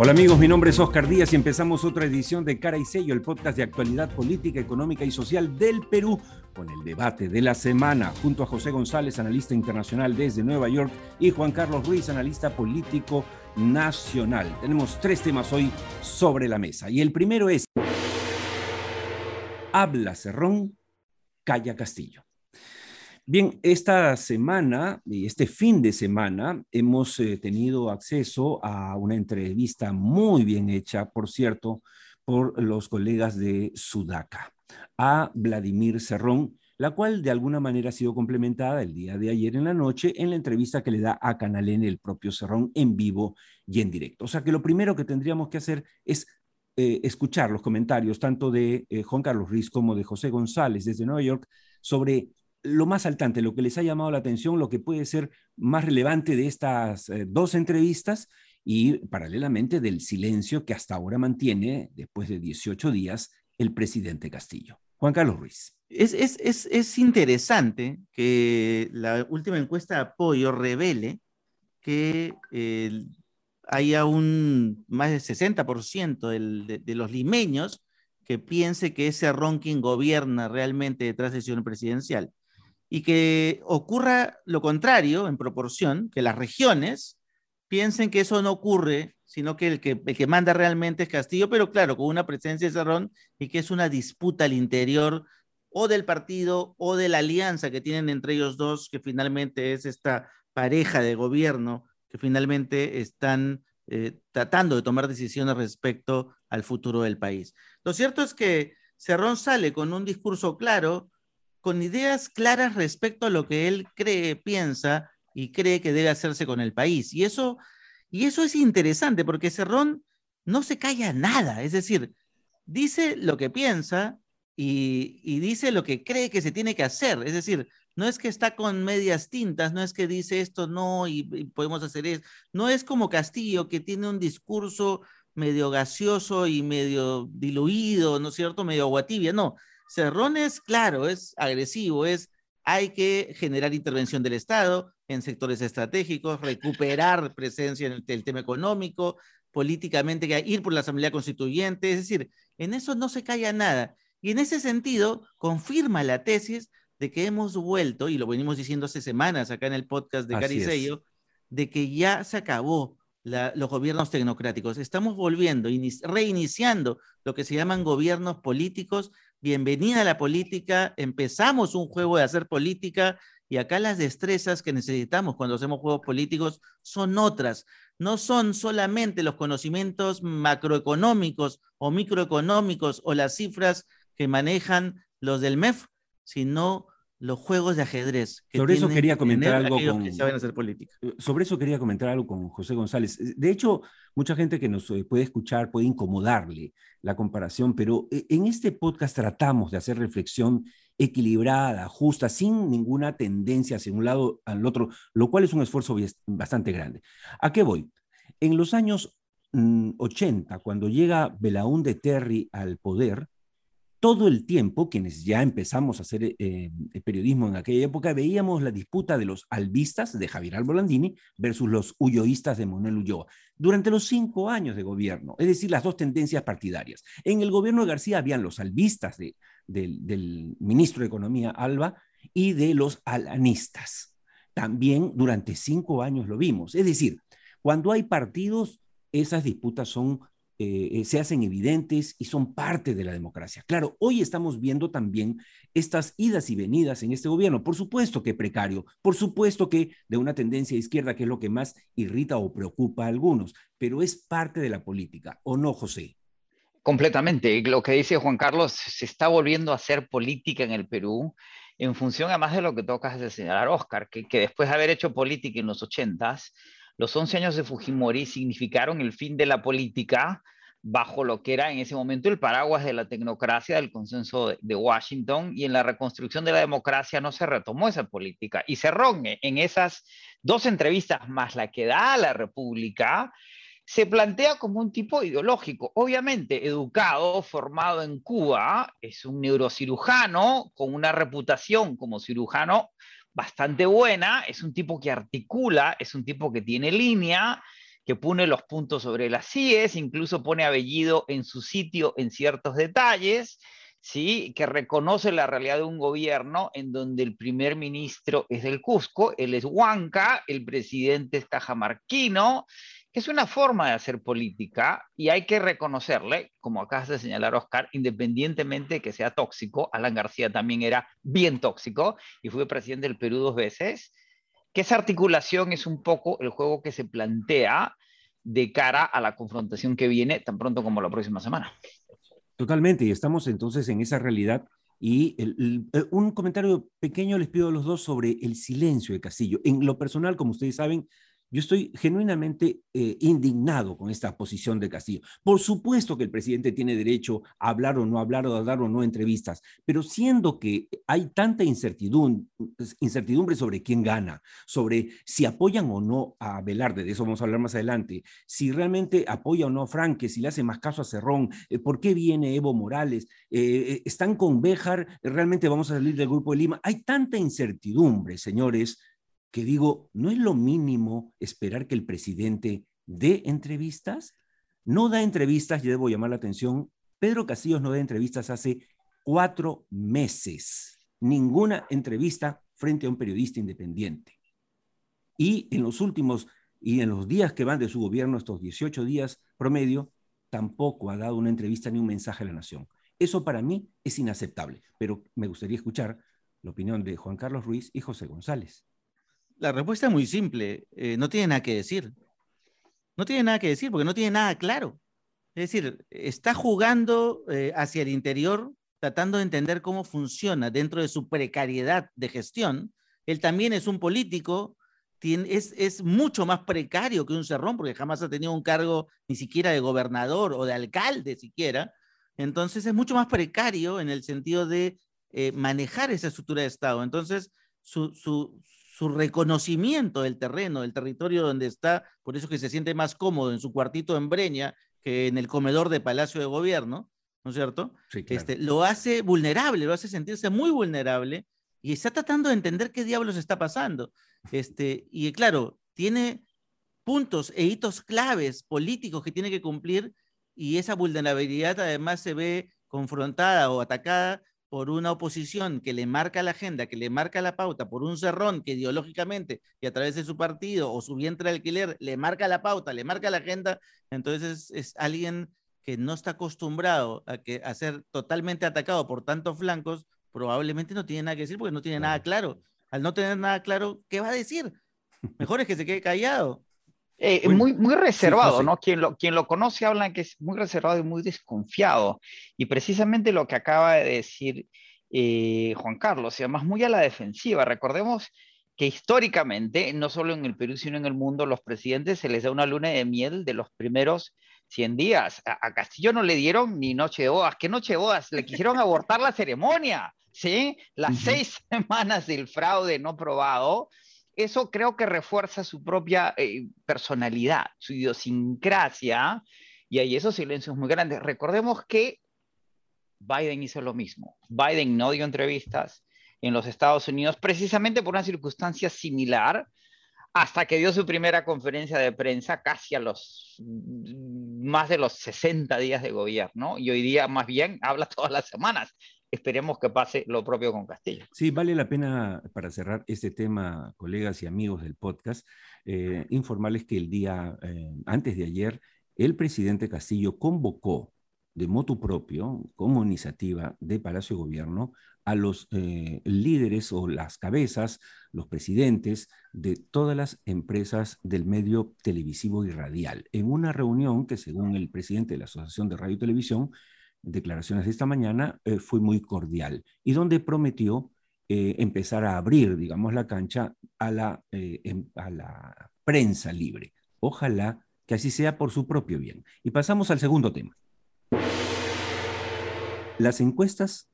Hola amigos, mi nombre es Oscar Díaz y empezamos otra edición de Cara y Sello, el podcast de actualidad política, económica y social del Perú, con el debate de la semana, junto a José González, analista internacional desde Nueva York, y Juan Carlos Ruiz, analista político nacional. Tenemos tres temas hoy sobre la mesa y el primero es, habla Cerrón, calla Castillo. Bien, esta semana y este fin de semana hemos eh, tenido acceso a una entrevista muy bien hecha, por cierto, por los colegas de Sudaca, a Vladimir Cerrón, la cual de alguna manera ha sido complementada el día de ayer en la noche en la entrevista que le da a Canal el propio Cerrón en vivo y en directo. O sea que lo primero que tendríamos que hacer es eh, escuchar los comentarios tanto de eh, Juan Carlos Riz como de José González desde Nueva York sobre lo más saltante, lo que les ha llamado la atención, lo que puede ser más relevante de estas eh, dos entrevistas y paralelamente del silencio que hasta ahora mantiene, después de 18 días, el presidente Castillo. Juan Carlos Ruiz. Es, es, interesante que la última encuesta de apoyo revele que haya un más del 60% de, los limeños que piense que ese ronking gobierna realmente detrás del señor presidencial y que ocurra lo contrario en proporción, que las regiones piensen que eso no ocurre, sino que el que, el que manda realmente es Castillo, pero claro, con una presencia de Cerrón y que es una disputa al interior o del partido o de la alianza que tienen entre ellos dos, que finalmente es esta pareja de gobierno que finalmente están eh, tratando de tomar decisiones respecto al futuro del país. Lo cierto es que Cerrón sale con un discurso claro, con ideas claras respecto a lo que él cree, piensa y cree que debe hacerse con el país. Y eso, y eso es interesante porque Cerrón no se calla nada, es decir, dice lo que piensa y, dice lo que cree que se tiene que hacer. Es decir, no es que está con medias tintas, no es que dice esto no y, y podemos hacer eso. No es como Castillo que tiene un discurso medio gaseoso y medio diluido, ¿no es cierto? Medio agua tibia, no. Cerrón es claro, es agresivo, es hay que generar intervención del Estado en sectores estratégicos, recuperar presencia en el, tema económico, políticamente, ir por la Asamblea Constituyente, es decir, en eso no se calla nada. Y en ese sentido, confirma la tesis de que hemos vuelto, y lo venimos diciendo hace semanas acá en el podcast de Caricello, de que ya se acabó los gobiernos tecnocráticos. Estamos volviendo, reiniciando lo que se llaman gobiernos políticos bienvenida a la política, empezamos un juego de hacer política y acá las destrezas que necesitamos cuando hacemos juegos políticos son otras. No son solamente los conocimientos macroeconómicos o microeconómicos o las cifras que manejan los del MEF, sino los juegos de ajedrez. sobre eso quería comentar algo con, que saben hacer política. Eh, sobre eso quería comentar algo con José González. Eh, de hecho, mucha gente que nos eh, puede escuchar puede incomodarle la comparación, pero en este podcast tratamos de hacer reflexión equilibrada, justa, sin ninguna tendencia hacia un lado al otro, lo cual es un esfuerzo bastante grande. ¿A qué voy? En los años 80, mm, cuando llega Belaúnde Terry al poder, todo el tiempo, quienes ya empezamos a hacer eh, periodismo en aquella época, veíamos la disputa de los albistas de Javier Albolandini versus los ulloístas de Manuel Ulloa, durante los cinco años de gobierno, es decir, las dos tendencias partidarias. En el gobierno de García habían los albistas del ministro de Economía, Alba, y de los alanistas. También durante cinco años lo vimos. Es decir, cuando hay partidos, esas disputas son eh, eh, se hacen evidentes y son parte de la democracia. Claro, hoy estamos viendo también estas idas y venidas en este gobierno. Por supuesto que precario, por supuesto que de una tendencia izquierda, que es lo que más irrita o preocupa a algunos, pero es parte de la política, ¿o no, José? Completamente. Lo que dice Juan Carlos, se está volviendo a hacer política en el Perú en función además de lo que tocas de señalar, Oscar, que, que después de haber hecho política en los ochentas, los 11 años de Fujimori significaron el fin de la política bajo lo que era en ese momento el paraguas de la tecnocracia, del consenso de, Washington, y en la reconstrucción de la democracia no se retomó esa política. Y Cerrón, en esas dos entrevistas más la que da a la República, se plantea como un tipo ideológico. Obviamente, educado, formado en Cuba, es un neurocirujano con una reputación como cirujano bastante buena, es un tipo que articula, es un tipo que tiene línea, que pone los puntos sobre las CIES, incluso pone apellido en su sitio en ciertos detalles, ¿sí? que reconoce la realidad de un gobierno en donde el primer ministro es del Cusco, él es Huanca, el presidente es cajamarquino, que es una forma de hacer política y hay que reconocerle, como acabas de señalar Oscar, independientemente de que sea tóxico, Alan García también era bien tóxico y fue presidente del Perú dos veces, que esa articulación es un poco el juego que se plantea de cara a la confrontación que viene tan pronto como la próxima semana. Totalmente, y estamos entonces en esa realidad. Y eh, un comentario pequeño les pido a los dos sobre el silencio de Castillo. En lo personal, como ustedes saben, yo estoy genuinamente eh, indignado con esta posición de Castillo. Por supuesto que el presidente tiene derecho a hablar o no hablar o a dar o no entrevistas, pero siendo que hay tanta incertidumbre, incertidumbre sobre quién gana, sobre si apoyan o no a Velarde, de eso vamos a hablar más adelante, si realmente apoya o no a Franque, si le hace más caso a Cerrón, eh, por qué viene Evo Morales, eh, están con Béjar, realmente vamos a salir del Grupo de Lima. Hay tanta incertidumbre, señores, que digo, ¿no es lo mínimo esperar que el presidente dé entrevistas? No da entrevistas, yo debo llamar la atención, Pedro Castillo no da entrevistas hace cuatro meses, ninguna entrevista frente a un periodista independiente. Y en los últimos, y en los días que van de su gobierno, estos 18 días promedio, tampoco ha dado una entrevista ni un mensaje a la nación. Eso para mí es inaceptable, pero me gustaría escuchar la opinión de Juan Carlos Ruiz y José González. La respuesta es muy simple. Eh, no tiene nada que decir. No tiene nada que decir porque no tiene nada claro. Es decir, está jugando eh, hacia el interior, tratando de entender cómo funciona dentro de su precariedad de gestión. Él también es un político, es, es mucho más precario que un cerrón porque jamás ha tenido un cargo ni siquiera de gobernador o de alcalde siquiera. Entonces es mucho más precario en el sentido de eh, manejar esa estructura de Estado. Entonces, su, su reconocimiento del terreno, del territorio donde está, por eso que se siente más cómodo en su cuartito en Breña que en el comedor de Palacio de Gobierno, ¿no es cierto? este, lo hace vulnerable, lo hace sentirse muy vulnerable y está tratando de entender qué diablos está pasando. Este, y claro, tiene puntos e hitos claves políticos que tiene que cumplir y esa vulnerabilidad además se ve confrontada o atacada por una oposición que le marca la agenda, que le marca la pauta, por un cerrón que ideológicamente y a través de su partido o su vientre de alquiler le marca la pauta, le marca la agenda, entonces es, alguien que no está acostumbrado a, que, a ser totalmente atacado por tantos flancos, probablemente no tiene nada que decir porque no tiene nada claro. Al no tener nada claro, ¿qué va a decir? Mejor es que se quede callado. Eh, muy, muy reservado, ¿no? Quien lo, quien lo conoce habla que es muy reservado y muy desconfiado. Y precisamente lo que acaba de decir eh, Juan Carlos, y además muy a la defensiva. Recordemos que históricamente, no solo en el Perú, sino en el mundo, los presidentes se les da una luna de miel de los primeros 100 días. A, Castillo no le dieron ni noche de bodas. ¿Qué noche de bodas? Le quisieron abortar la ceremonia, ¿sí? Las seis semanas del fraude no probado eso creo que refuerza su propia eh, personalidad, su idiosincrasia, y hay esos silencios muy grandes. Recordemos que Biden hizo lo mismo. Biden no dio entrevistas en los Estados Unidos precisamente por una circunstancia similar hasta que dio su primera conferencia de prensa casi a los mm, más de los 60 días de gobierno y hoy día más bien habla todas las semanas esperemos que pase lo propio con Castillo. Sí, vale la pena para cerrar este tema, colegas y amigos del podcast, eh, informarles que el día eh, antes de ayer, el presidente Castillo convocó de motu propio, como iniciativa de Palacio de Gobierno, a los eh, líderes o las cabezas, los presidentes de todas las empresas del medio televisivo y radial, en una reunión que, según el presidente de la Asociación de Radio y Televisión, declaraciones de esta mañana eh, fue muy cordial y donde prometió eh, empezar a abrir, digamos, la cancha a la, eh, a la prensa libre. Ojalá que así sea por su propio bien. Y pasamos al segundo tema. Las encuestas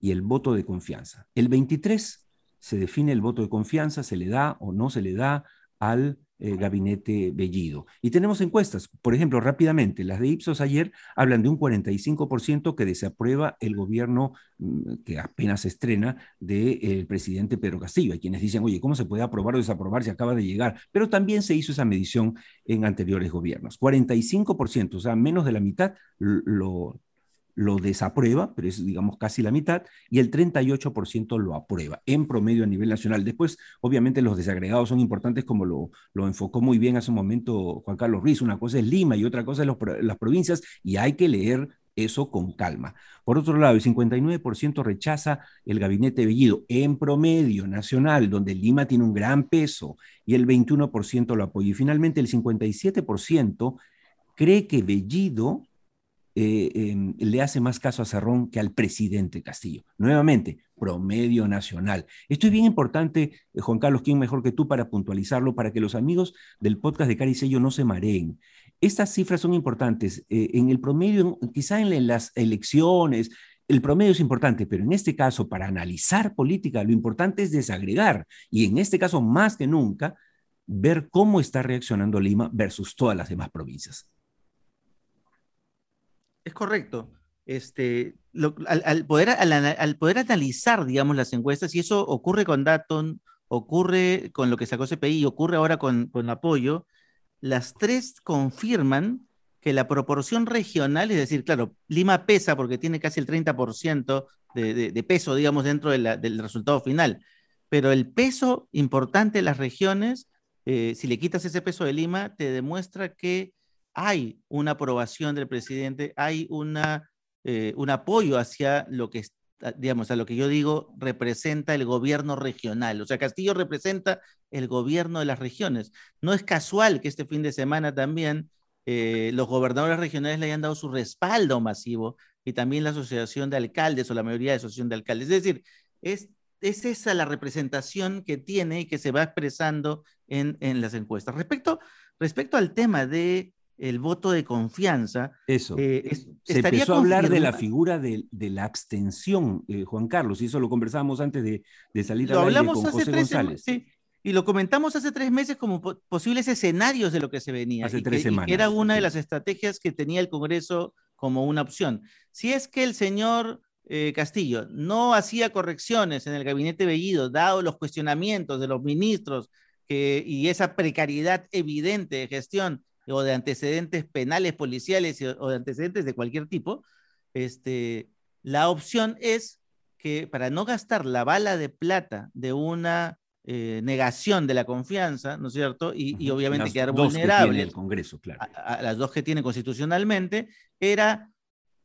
y el voto de confianza. El 23 se define el voto de confianza, se le da o no se le da al eh, gabinete Bellido. Y tenemos encuestas, por ejemplo, rápidamente, las de Ipsos ayer hablan de un 45% que desaprueba el gobierno mm, que apenas estrena del presidente Pedro Castillo. Hay quienes dicen, oye, ¿cómo se puede aprobar o desaprobar si acaba de llegar? Pero también se hizo esa medición en anteriores gobiernos. 45%, o sea, menos de la mitad lo, lo desaprueba, pero es, digamos, casi la mitad, y el 38% lo aprueba, en promedio a nivel nacional. Después, obviamente, los desagregados son importantes, como lo, lo enfocó muy bien hace un momento Juan Carlos Ruiz. Una cosa es Lima y otra cosa es las provincias, y hay que leer eso con calma. Por otro lado, el 59% rechaza el gabinete Bellido en promedio nacional, donde Lima tiene un gran peso, y el 21% lo apoya. Y finalmente, el 57% cree que Bellido eh, em, le hace más caso a Cerrón que al presidente Castillo. Nuevamente, promedio nacional. Esto es bien importante, eh, Juan Carlos, ¿quién mejor que tú para puntualizarlo, para que los amigos del podcast de Caricello no se mareen? Estas cifras son importantes. Eh, en el promedio, quizá en las elecciones, el promedio es importante, pero en este caso, para analizar política, lo importante es desagregar. Y en este caso, más que nunca, ver cómo está reaccionando Lima versus todas las demás provincias. Es correcto. Este, al, poder, al, poder analizar, digamos, las encuestas, y eso ocurre con Daton, ocurre con lo que sacó CPI, ocurre ahora con, con apoyo, las tres confirman que la proporción regional, es decir, claro, Lima pesa porque tiene casi el 30% de, de, peso, digamos, dentro del resultado final, pero el peso importante de las regiones, eh, si le quitas ese peso de Lima, te demuestra que hay una aprobación del presidente, hay una, eh, un apoyo hacia lo que, digamos, a lo que yo digo representa el gobierno regional. O sea, Castillo representa el gobierno de las regiones. No es casual que este fin de semana también eh, los gobernadores regionales le hayan dado su respaldo masivo y también la asociación de alcaldes o la mayoría de asociación de alcaldes. Es decir, es, es esa la representación que tiene y que se va expresando en, en las encuestas. Respecto, respecto al tema de el voto de confianza. Eso. Eh, se empezó a hablar de la figura de, la abstención, eh, Juan Carlos, y eso lo conversábamos antes de, salir a hablar con José González. Sí, y lo comentamos hace tres meses como posibles escenarios de lo que se venía. Hace tres semanas. era una de las estrategias que tenía el Congreso como una opción. Si es que el señor eh, Castillo no hacía correcciones en el gabinete Bellido, dado los cuestionamientos de los ministros y esa precariedad evidente de gestión o de antecedentes penales policiales o de antecedentes de cualquier tipo, este, la opción es que para no gastar la bala de plata de una eh, negación de la confianza, ¿no es cierto? Y, obviamente quedar vulnerable el Congreso, claro. a, las dos que tiene constitucionalmente, era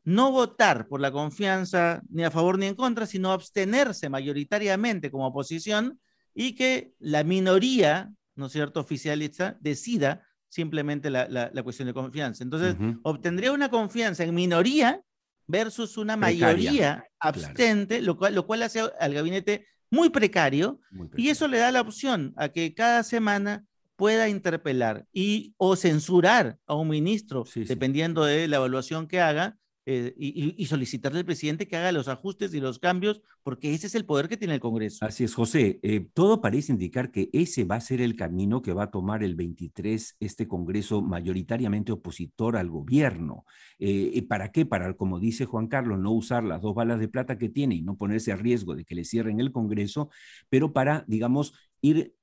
no votar por la confianza ni a favor ni en contra, sino abstenerse mayoritariamente como oposición y que la minoría, ¿no es cierto?, oficialista decida simplemente la, cuestión de confianza. Entonces, obtendría una confianza en minoría versus una mayoría abstente, lo, cual, lo cual hace al gabinete muy precario, y eso le da la opción a que cada semana pueda interpelar y o censurar a un ministro, dependiendo de la evaluación que haga, eh, y, solicitarle al presidente que haga los ajustes y los cambios, porque ese es el poder que tiene el Congreso. Así es, José. Eh, todo parece indicar que ese va a ser el camino que va a tomar el 23 este Congreso mayoritariamente opositor al gobierno. Eh, ¿Para qué? Para, como dice Juan Carlos, no usar las dos balas de plata que tiene y no ponerse a riesgo de que le cierren el Congreso, pero para, digamos, ir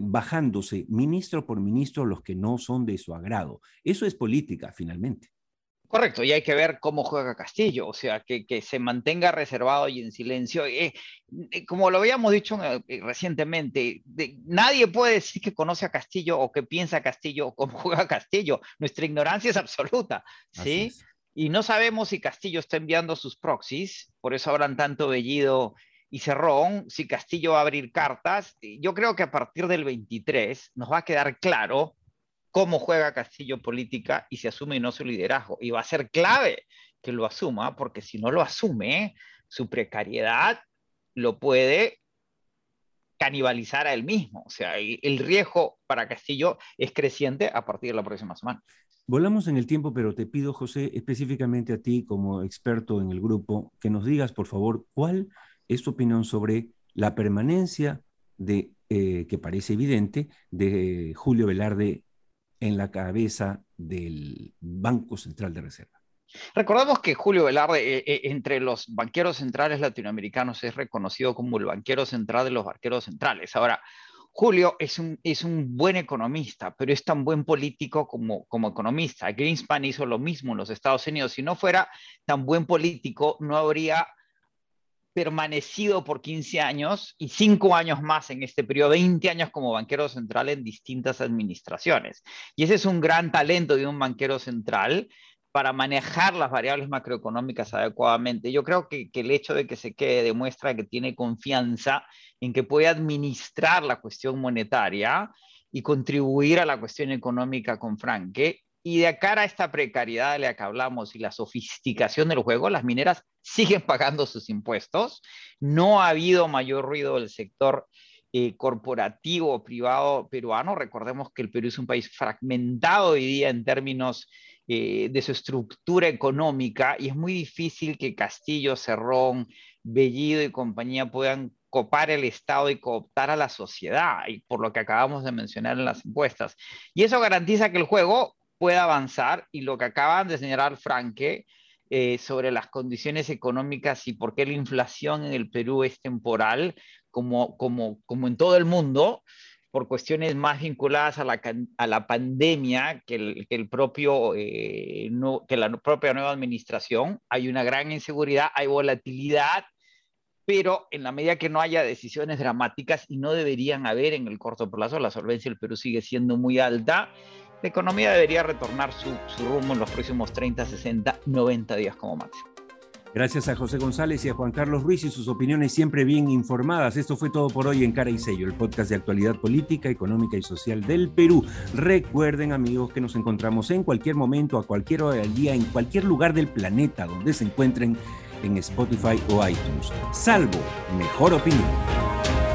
bajándose ministro por ministro los que no son de su agrado. Eso es política, finalmente. Correcto, y hay que ver cómo juega Castillo, o sea, que, se mantenga reservado y en silencio. Eh, eh, como lo habíamos dicho eh, recientemente, nadie puede decir que conoce a Castillo o que piensa Castillo o cómo juega Castillo. Nuestra ignorancia es absoluta, ¿sí? Y no sabemos si Castillo está enviando sus proxies, por eso hablan tanto Bellido y Cerrón, si Castillo va a abrir cartas. Yo creo que a partir del 23 nos va a quedar claro cómo juega Castillo política y se asume no su liderazgo. Y va a ser clave que lo asuma, porque si no lo asume, su precariedad lo puede canibalizar a él mismo. O sea, el riesgo para Castillo es creciente a partir de la próxima semana. Volamos en el tiempo, pero te pido, José, específicamente a ti como experto en el grupo, que nos digas, por favor, cuál es tu opinión sobre la permanencia de eh, que parece evidente, de Julio Velarde en la cabeza del Banco Central de Reserva. Recordamos que Julio Velarde, eh, eh, entre los banqueros centrales latinoamericanos, es reconocido como el banquero central de los banqueros centrales. Ahora, Julio es un, es un buen economista, pero es tan buen político como, como economista. Greenspan hizo lo mismo en los Estados Unidos. Si no fuera tan buen político, no habría permanecido por 15 años y 5 años más en este periodo, 20 años como banquero central en distintas administraciones. Y ese es un gran talento de un banquero central para manejar las variables macroeconómicas adecuadamente. Yo creo que, el hecho de que se quede demuestra que tiene confianza en que puede administrar la cuestión monetaria y contribuir a la cuestión económica con Franque. Y de cara a esta precariedad de la que hablamos y la sofisticación del juego, las mineras siguen pagando sus impuestos. No ha habido mayor ruido del sector eh, corporativo privado peruano. Recordemos que el Perú es un país fragmentado hoy día en términos eh, de su estructura económica y es muy difícil que Castillo, Cerrón, Bellido y compañía puedan copar el Estado y cooptar a la sociedad, y por lo que acabamos de mencionar en las encuestas. Y eso garantiza que el juego pueda avanzar y lo que acaban de señalar Franque eh, sobre las condiciones económicas y por qué la inflación en el Perú es temporal, como, como, como en todo el mundo, por cuestiones más vinculadas a la, a la pandemia que, el, que el propio, eh, no, que la propia nueva administración. Hay una gran inseguridad, hay volatilidad, pero en la medida que no haya decisiones dramáticas y no deberían haber en el corto plazo, la solvencia del Perú sigue siendo muy alta. La economía debería retornar su, su rumbo en los próximos 30, 60, 90 días como máximo. Gracias a José González y a Juan Carlos Ruiz y sus opiniones siempre bien informadas. Esto fue todo por hoy en Cara y Sello, el podcast de actualidad política, económica y social del Perú. Recuerden, amigos, que nos encontramos en cualquier momento, a cualquier hora del día, en cualquier lugar del planeta donde se encuentren en Spotify o iTunes. Salvo mejor opinión.